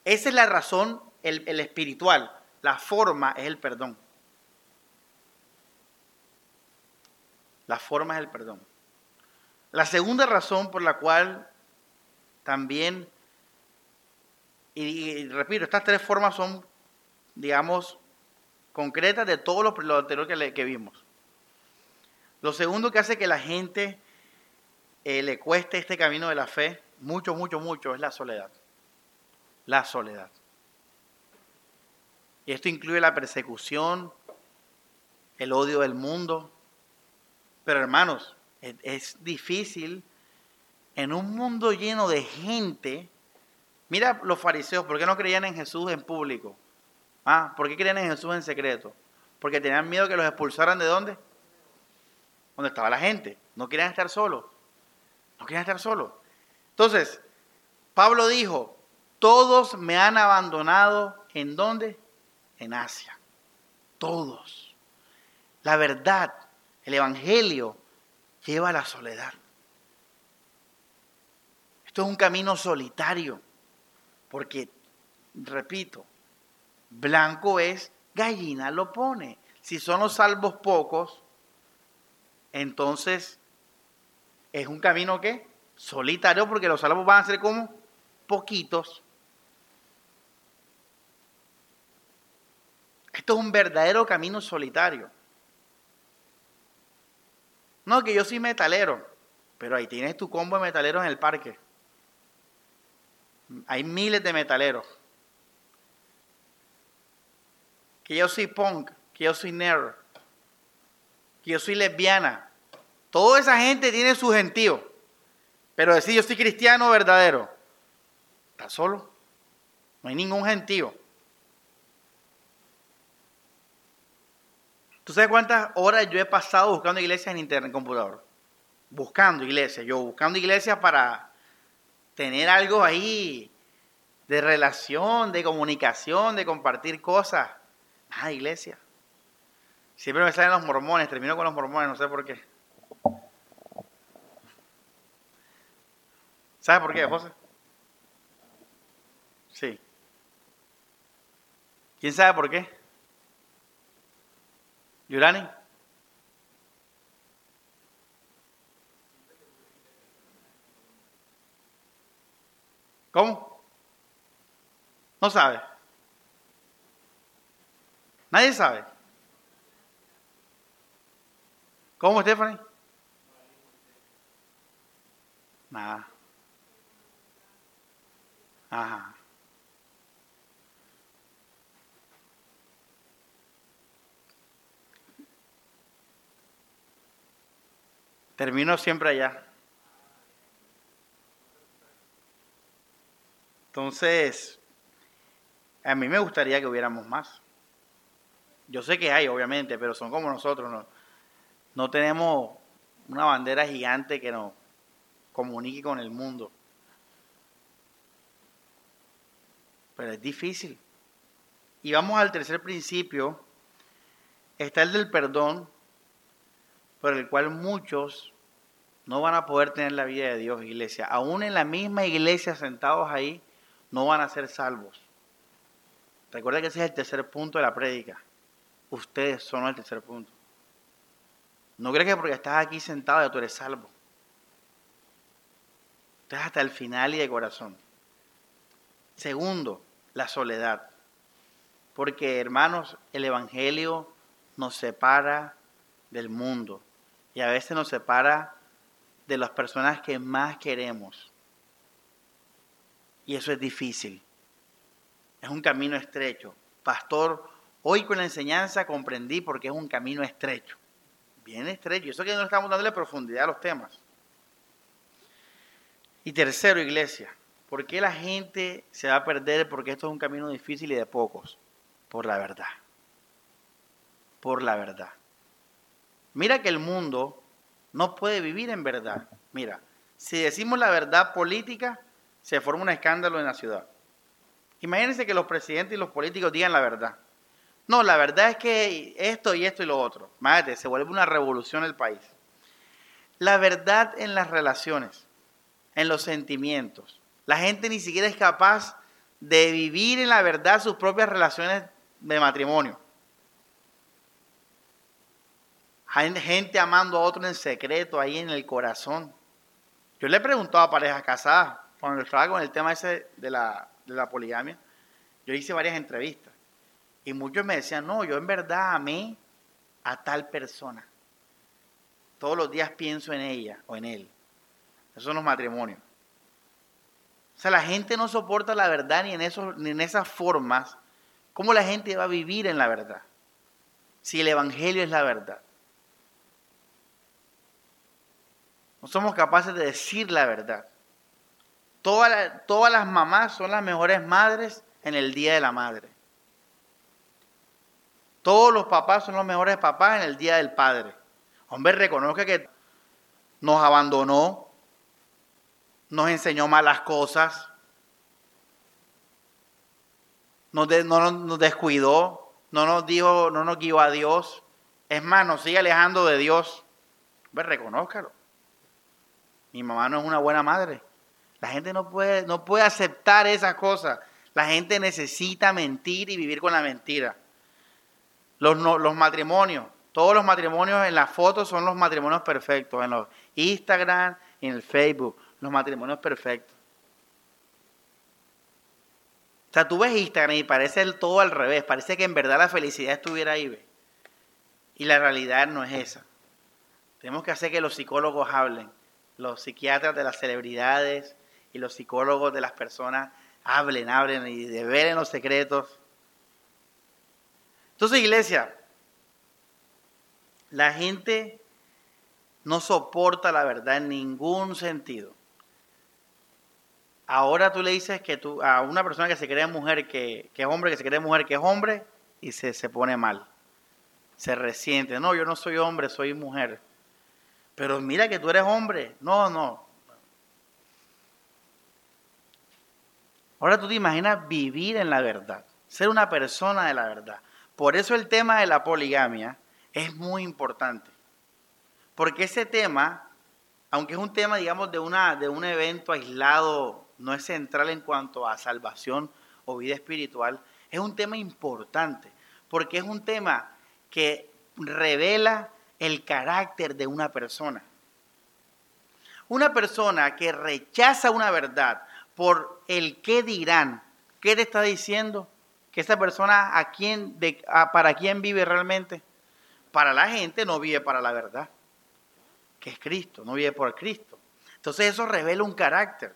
Esa es la razón, el, espiritual. La forma es el perdón. La forma es el perdón. La segunda razón por la cual también, y, repito, estas tres formas son, digamos, concretas de todo lo, anterior que, que, vimos. Lo segundo que hace que la gente eh, le cueste este camino de la fe, mucho, mucho, mucho, es la soledad. La soledad. Y esto incluye la persecución, el odio del mundo. Pero hermanos, es, difícil en un mundo lleno de gente. Mira los fariseos, ¿por qué no creían en Jesús en público? Ah, ¿por qué creían en Jesús en secreto? Porque tenían miedo que los expulsaran de dónde? Donde estaba la gente. No querían estar solos. No querían estar solos. Entonces, Pablo dijo, todos me han abandonado en dónde? En Asia. Todos. La verdad, el Evangelio lleva a la soledad. Esto es un camino solitario, porque, repito, blanco es, gallina lo pone. Si son los salvos pocos, entonces es un camino que solitario, porque los salvos van a ser como poquitos. Esto es un verdadero camino solitario. No, que yo soy metalero, pero ahí tienes tu combo de metaleros en el parque. Hay miles de metaleros. Que yo soy punk, que yo soy nerd, que yo soy lesbiana. Toda esa gente tiene su gentío. Pero decir yo soy cristiano verdadero, está solo. No hay ningún gentío. ¿Tú sabes cuántas horas yo he pasado buscando iglesias en internet, en computador? Buscando iglesias, yo buscando iglesias para tener algo ahí de relación, de comunicación, de compartir cosas. Ah, iglesia. Siempre me salen los mormones, termino con los mormones, no sé por qué. ¿Sabes por qué, José? Sí. ¿Quién sabe por qué? Yurani. ¿Cómo? No sabe. Nadie sabe. ¿Cómo, Stephanie? Nada. Ajá. Termino siempre allá. Entonces, a mí me gustaría que hubiéramos más. Yo sé que hay, obviamente, pero son como nosotros. No, no tenemos una bandera gigante que nos comunique con el mundo. Pero es difícil. Y vamos al tercer principio. Está el del perdón, por el cual muchos no van a poder tener la vida de Dios, iglesia. Aún en la misma iglesia, sentados ahí, no van a ser salvos. Recuerda que ese es el tercer punto de la prédica. Ustedes son el tercer punto. No crees que porque estás aquí sentado ya tú eres salvo. Estás hasta el final y de corazón. Segundo, la soledad. Porque, hermanos, el Evangelio nos separa del mundo y a veces nos separa de las personas que más queremos. Y eso es difícil. Es un camino estrecho. Pastor, hoy con la enseñanza comprendí porque es un camino estrecho. Bien estrecho. Eso que no estamos dándole profundidad a los temas. Y tercero, iglesia, ¿por qué la gente se va a perder? Porque esto es un camino difícil y de pocos. Por la verdad. Por la verdad. Mira que el mundo no puede vivir en verdad. Mira, si decimos la verdad política, se forma un escándalo en la ciudad. Imagínense que los presidentes y los políticos digan la verdad. No, la verdad es que esto y esto y lo otro. Mágate, se vuelve una revolución el país. La verdad en las relaciones, en los sentimientos. La gente ni siquiera es capaz de vivir en la verdad sus propias relaciones de matrimonio. Gente amando a otro en secreto, ahí en el corazón. Yo le he preguntado a parejas casadas, cuando estaba con el tema ese de la, de la poligamia, yo hice varias entrevistas. Y muchos me decían, no, yo en verdad amé a tal persona. Todos los días pienso en ella o en él. Esos son los matrimonios. O sea, la gente no soporta la verdad ni en, esos, ni en esas formas. ¿Cómo la gente va a vivir en la verdad? Si el Evangelio es la verdad. No somos capaces de decir la verdad. Todas, todas las mamás son las mejores madres en el Día de la Madre. Todos los papás son los mejores papás en el Día del Padre. Hombre, reconozca que nos abandonó, nos enseñó malas cosas, nos, no, nos descuidó, no nos dijo, no nos guió a Dios. Es más, nos sigue alejando de Dios. Hombre, reconózcalo. Mi mamá no es una buena madre. La gente no puede, no puede aceptar esas cosas. La gente necesita mentir y vivir con la mentira. Los, matrimonios, todos los matrimonios en las fotos son los matrimonios perfectos, en los Instagram en el Facebook, los matrimonios perfectos. O sea, tú ves Instagram y parece todo al revés, parece que en verdad la felicidad estuviera ahí. Y la realidad no es esa. Tenemos que hacer que los psicólogos hablen, los psiquiatras de las celebridades y los psicólogos de las personas hablen, hablen y develen los secretos entonces, iglesia, la gente no soporta la verdad en ningún sentido. Ahora tú le dices que tú, a una persona que se cree mujer, que, es hombre, que se cree mujer, que es hombre, y se, se pone mal. Se resiente. No, yo no soy hombre, soy mujer. Pero mira que tú eres hombre. No, no. Ahora tú te imaginas vivir en la verdad, ser una persona de la verdad. Por eso el tema de la poligamia es muy importante. Porque ese tema, aunque es un tema, digamos, de, una, de un evento aislado, no es central en cuanto a salvación o vida espiritual, es un tema importante. Porque es un tema que revela el carácter de una persona. Una persona que rechaza una verdad por el qué dirán, ¿qué te está diciendo? que esta persona a quién, para quién vive realmente. Para la gente no vive para la verdad, que es Cristo, no vive por Cristo. Entonces eso revela un carácter.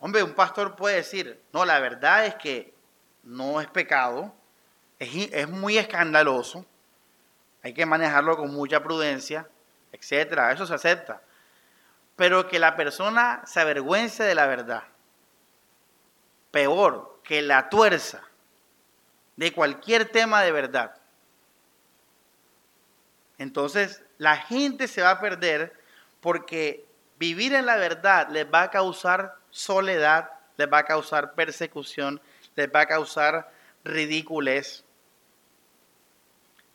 Hombre, un pastor puede decir, no, la verdad es que no es pecado, es muy escandaloso, hay que manejarlo con mucha prudencia, etcétera, eso se acepta. Pero que la persona se avergüence de la verdad. Peor, que la tuerza de cualquier tema de verdad. Entonces la gente se va a perder porque vivir en la verdad les va a causar soledad, les va a causar persecución, les va a causar ridiculez.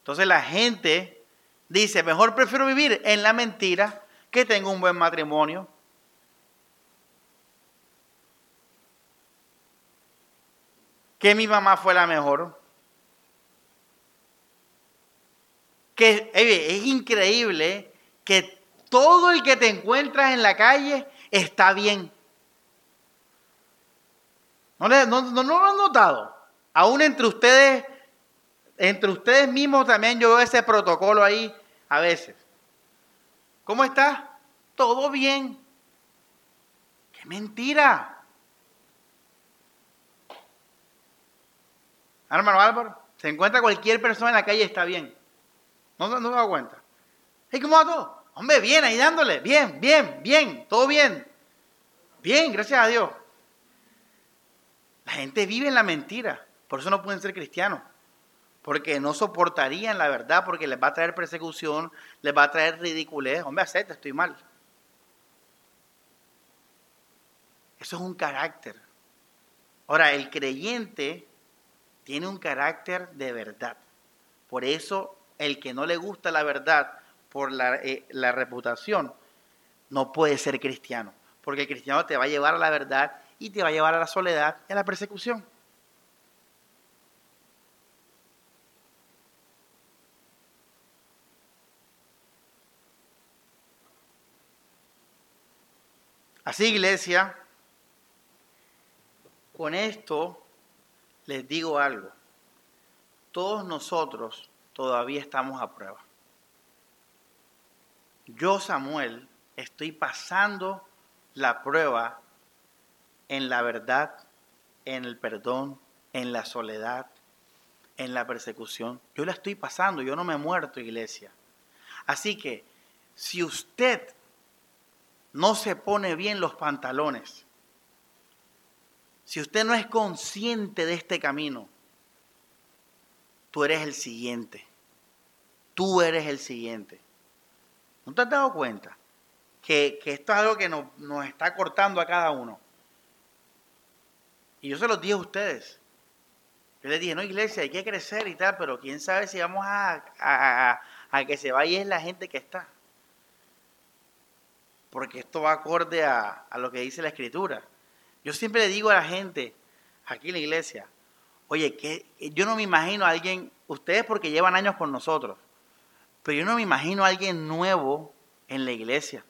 Entonces la gente dice, mejor prefiero vivir en la mentira que tengo un buen matrimonio, que mi mamá fue la mejor. Que es increíble que todo el que te encuentras en la calle está bien. ¿No, no, lo han notado? Aún entre ustedes, entre ustedes mismos también yo veo ese protocolo ahí a veces. ¿Cómo está? Todo bien. ¡Qué mentira! Hermano Álvaro, se encuentra cualquier persona en la calle está bien. No, no, se da cuenta. ¿Y cómo va todo? Hombre, bien, ahí dándole. Bien, bien, bien, todo bien. Bien, gracias a Dios. La gente vive en la mentira. Por eso no pueden ser cristianos. Porque no soportarían la verdad, porque les va a traer persecución, les va a traer ridiculez. Hombre, acepta, estoy mal. Eso es un carácter. Ahora, el creyente tiene un carácter de verdad. Por eso el que no le gusta la verdad por la, eh, la reputación no puede ser cristiano. Porque el cristiano te va a llevar a la verdad y te va a llevar a la soledad y a la persecución. Así, iglesia, con esto les digo algo. Todos nosotros todavía estamos a prueba. Yo, Samuel, estoy pasando la prueba en la verdad, en el perdón, en la soledad, en la persecución. Yo la estoy pasando, yo no me he muerto, iglesia. Así que, si usted no se pone bien los pantalones, si usted no es consciente de este camino, tú eres el siguiente. Tú eres el siguiente. ¿No te has dado cuenta? Que, esto es algo que nos, está cortando a cada uno. Y yo se los dije a ustedes. Yo les dije, no, iglesia, hay que crecer y tal, pero quién sabe si vamos a, a que se vaya es la gente que está porque esto va acorde a, lo que dice la escritura. Yo siempre le digo a la gente aquí en la iglesia, oye, que yo no me imagino a alguien, ustedes porque llevan años con nosotros, pero yo no me imagino a alguien nuevo en la iglesia.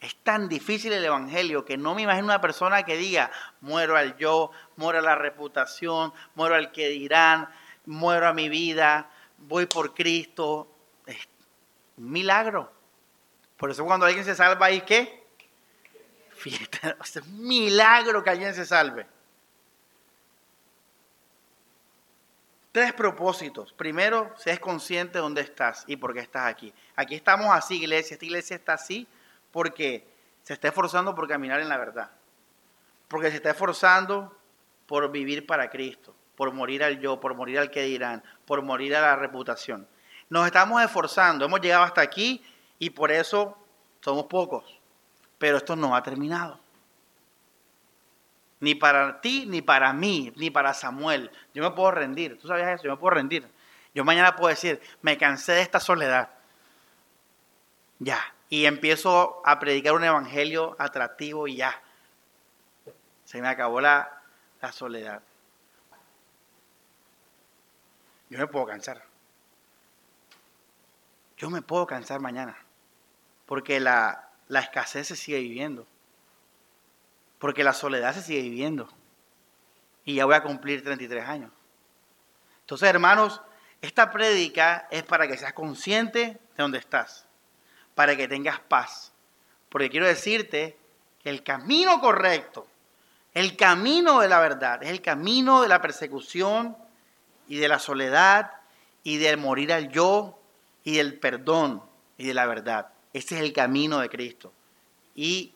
Es tan difícil el evangelio que no me imagino una persona que diga, muero al yo, muero a la reputación, muero al que dirán, muero a mi vida, voy por Cristo. Es un milagro. Por eso cuando alguien se salva ahí, ¿qué? Fiesta. [LAUGHS] es milagro que alguien se salve. Tres propósitos. Primero, seas consciente de dónde estás y por qué estás aquí. Aquí estamos así, iglesia. Esta iglesia está así porque se está esforzando por caminar en la verdad. Porque se está esforzando por vivir para Cristo, por morir al yo, por morir al que dirán, por morir a la reputación. Nos estamos esforzando. Hemos llegado hasta aquí y por eso somos pocos. Pero esto no ha terminado. Ni para ti, ni para mí, ni para Samuel. Yo me puedo rendir. ¿Tú sabías eso? Yo me puedo rendir. Yo mañana puedo decir, me cansé de esta soledad. Ya. Y empiezo a predicar un evangelio atractivo y ya. Se me acabó la, la soledad. Yo me puedo cansar. Yo me puedo cansar mañana porque la, escasez se sigue viviendo, porque la soledad se sigue viviendo. Y ya voy a cumplir 33 años. Entonces, hermanos, esta prédica es para que seas consciente de dónde estás, para que tengas paz. Porque quiero decirte que el camino correcto, el camino de la verdad, es el camino de la persecución y de la soledad y del morir al yo y del perdón y de la verdad. Ese es el camino de Cristo. Y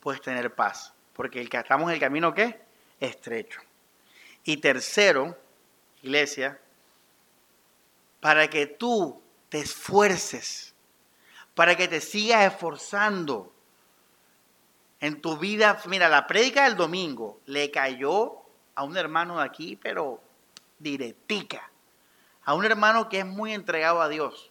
puedes tener paz. Porque el que estamos en el camino ¿qué? Estrecho. Y tercero, iglesia, para que tú te esfuerces, para que te sigas esforzando en tu vida. Mira, la prédica del domingo le cayó a un hermano de aquí, pero directica. A un hermano que es muy entregado a Dios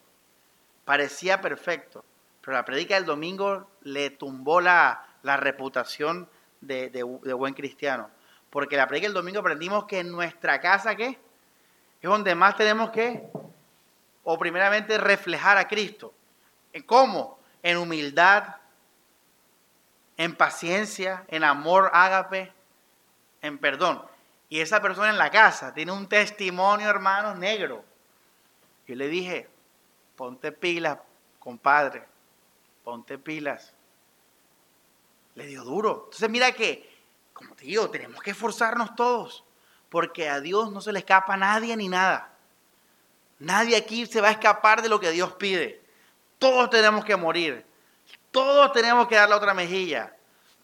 parecía perfecto, pero la predica del domingo le tumbó la, reputación de, buen cristiano. Porque la predica del domingo aprendimos que en nuestra casa, ¿qué? Es donde más tenemos que, o primeramente, reflejar a Cristo. ¿Cómo? En humildad, en paciencia, en amor ágape, en perdón. Y esa persona en la casa tiene un testimonio, hermanos, negro. Yo le dije, ponte pilas, compadre, ponte pilas. Le dio duro. Entonces mira que, como te digo, tenemos que esforzarnos todos, porque a Dios no se le escapa a nadie ni nada. Nadie aquí se va a escapar de lo que Dios pide. Todos tenemos que morir. Todos tenemos que dar la otra mejilla.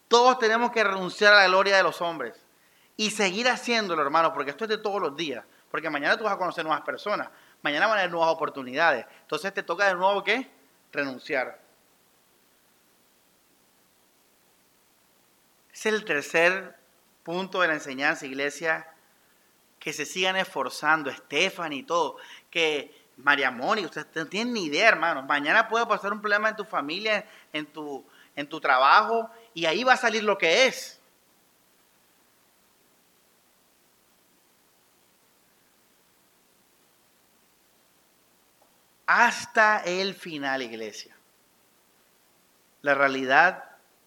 Todos tenemos que renunciar a la gloria de los hombres. Y seguir haciéndolo, hermano, porque esto es de todos los días. Porque mañana tú vas a conocer nuevas personas mañana van a haber nuevas oportunidades. Entonces te toca de nuevo qué? Renunciar. Es el tercer punto de la enseñanza, iglesia, que se sigan esforzando, Estefan y todo, que María Mónica, ustedes no tienen ni idea, hermano, mañana puede pasar un problema en tu familia, en tu, en tu trabajo, y ahí va a salir lo que es. Hasta el final, iglesia. La realidad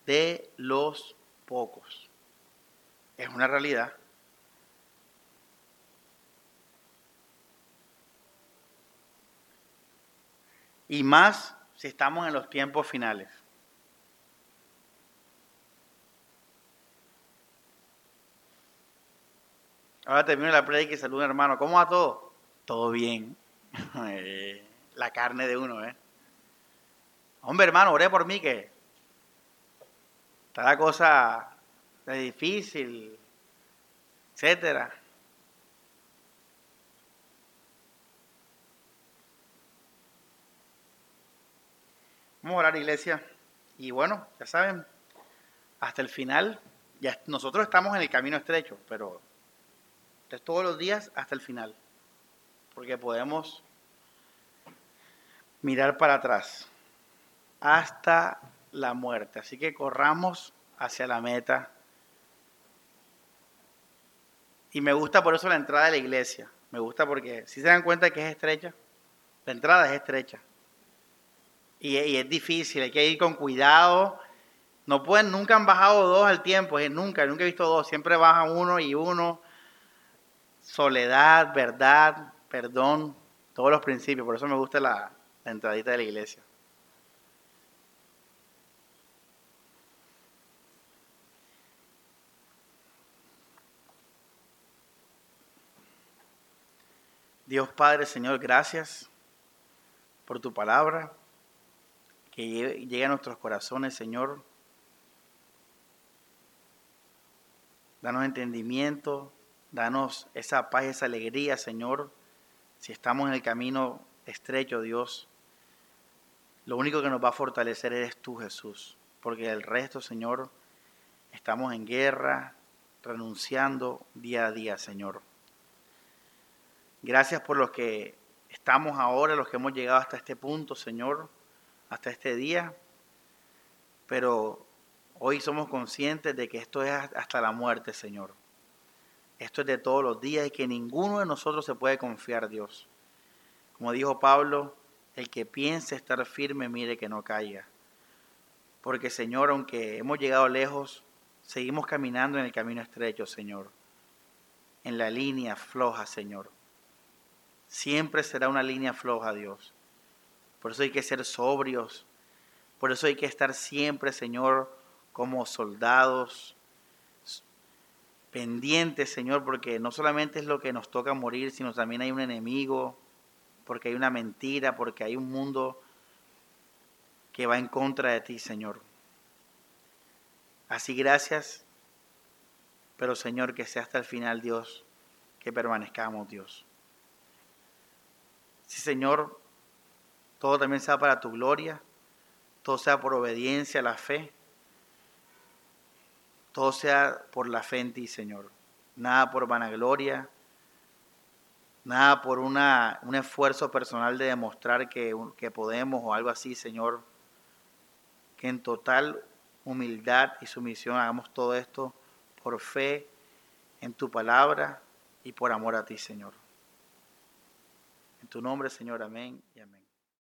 de los pocos. Es una realidad. Y más si estamos en los tiempos finales. Ahora termino la predica y saludo hermano. ¿Cómo va todo? Todo bien. [LAUGHS] [LAUGHS] La carne de uno, ¿eh? Hombre, hermano, oré por mí que está la cosa difícil, etcétera. Vamos a orar, iglesia. Y bueno, ya saben, hasta el final, ya nosotros estamos en el camino estrecho, pero es todos los días hasta el final. Porque podemos mirar para atrás hasta la muerte. Así que corramos hacia la meta. Y me gusta por eso la entrada de la iglesia. Me gusta porque si se dan cuenta que es estrecha, la entrada es estrecha. Y, es difícil, hay que ir con cuidado. No pueden, nunca han bajado dos al tiempo, nunca, nunca he visto dos, siempre baja uno y uno. Soledad, verdad, perdón, todos los principios, por eso me gusta la, la entradita de la iglesia. Dios Padre, Señor, gracias por tu palabra que llegue a nuestros corazones, Señor. Danos entendimiento, danos esa paz, esa alegría, Señor. Si estamos en el camino estrecho, Dios, lo único que nos va a fortalecer eres tú, Jesús. Porque el resto, Señor, estamos en guerra, renunciando día a día, Señor. Gracias por los que estamos ahora, los que hemos llegado hasta este punto, Señor hasta este día, pero hoy somos conscientes de que esto es hasta la muerte, Señor. Esto es de todos los días y que ninguno de nosotros se puede confiar, Dios. Como dijo Pablo, el que piense estar firme, mire que no caiga. Porque, Señor, aunque hemos llegado lejos, seguimos caminando en el camino estrecho, Señor. En la línea floja, Señor. Siempre será una línea floja, Dios. Por eso hay que ser sobrios. Por eso hay que estar siempre, Señor, como soldados, pendientes, Señor, porque no solamente es lo que nos toca morir, sino también hay un enemigo, porque hay una mentira, porque hay un mundo que va en contra de ti, Señor. Así gracias, pero Señor, que sea hasta el final, Dios, que permanezcamos, Dios. Sí, Señor, todo también sea para tu gloria, todo sea por obediencia a la fe, todo sea por la fe en ti, Señor. Nada por vanagloria, nada por una, un esfuerzo personal de demostrar que, que podemos o algo así, Señor. Que en total humildad y sumisión hagamos todo esto por fe en tu palabra y por amor a ti, Señor. En tu nombre, Señor, amén y amén.